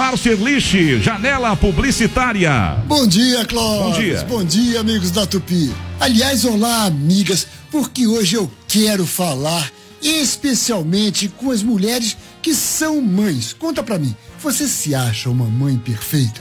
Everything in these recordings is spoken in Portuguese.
Márcio Erlich, janela publicitária. Bom dia, Clóvis. Bom dia. Bom dia, amigos da Tupi. Aliás, olá, amigas, porque hoje eu quero falar especialmente com as mulheres que são mães. Conta pra mim, você se acha uma mãe perfeita?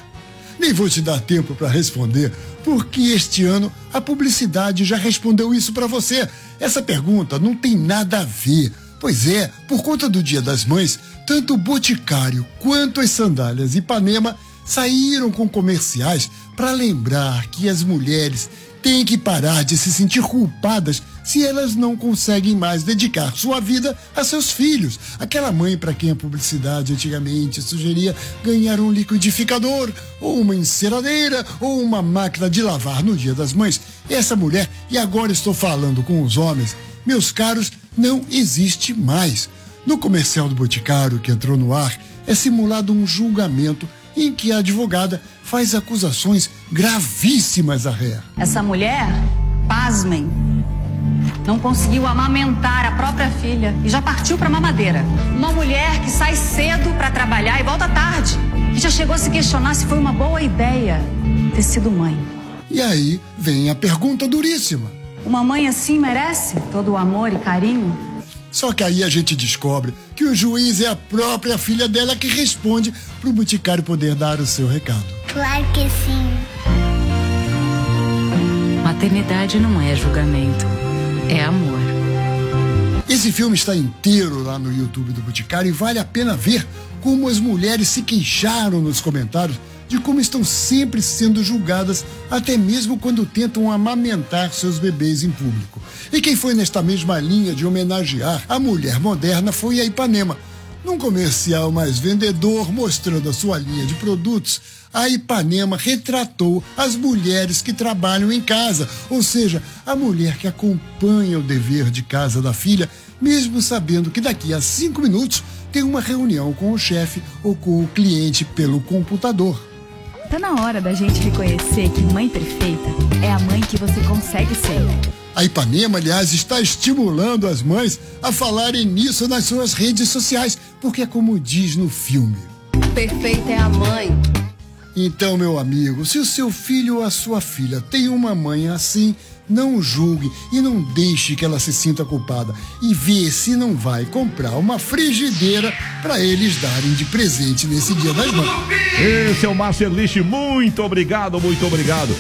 Nem vou te dar tempo para responder, porque este ano a publicidade já respondeu isso para você. Essa pergunta não tem nada a ver. Pois é, por conta do Dia das Mães, tanto o Boticário quanto as sandálias Ipanema saíram com comerciais para lembrar que as mulheres têm que parar de se sentir culpadas se elas não conseguem mais dedicar sua vida a seus filhos. Aquela mãe para quem a publicidade antigamente sugeria ganhar um liquidificador, ou uma enceradeira, ou uma máquina de lavar no Dia das Mães. Essa mulher, e agora estou falando com os homens, meus caros, não existe mais. No comercial do Boticário que entrou no ar, é simulado um julgamento em que a advogada faz acusações gravíssimas à réia. Essa mulher, pasmem, não conseguiu amamentar a própria filha e já partiu para mamadeira. Uma mulher que sai cedo para trabalhar e volta tarde, que já chegou a se questionar se foi uma boa ideia ter sido mãe. E aí vem a pergunta duríssima. Uma mãe assim merece todo o amor e carinho? Só que aí a gente descobre que o juiz é a própria filha dela que responde para o boticário poder dar o seu recado. Claro que sim. Maternidade não é julgamento, é amor. Esse filme está inteiro lá no YouTube do Boticário e vale a pena ver como as mulheres se queixaram nos comentários de como estão sempre sendo julgadas, até mesmo quando tentam amamentar seus bebês em público. E quem foi nesta mesma linha de homenagear a mulher moderna foi a Ipanema. Num comercial mais vendedor, mostrando a sua linha de produtos, a Ipanema retratou as mulheres que trabalham em casa, ou seja, a mulher que acompanha o dever de casa da filha, mesmo sabendo que daqui a cinco minutos tem uma reunião com o chefe ou com o cliente pelo computador. Tá na hora da gente reconhecer que mãe perfeita é a mãe que você consegue ser. A Ipanema, aliás, está estimulando as mães a falarem nisso nas suas redes sociais, porque é como diz no filme. Perfeita é a mãe. Então, meu amigo, se o seu filho ou a sua filha tem uma mãe assim, não julgue e não deixe que ela se sinta culpada. E vê se não vai comprar uma frigideira para eles darem de presente nesse Dia das Mães. Esse é o Erlich, muito obrigado, muito obrigado.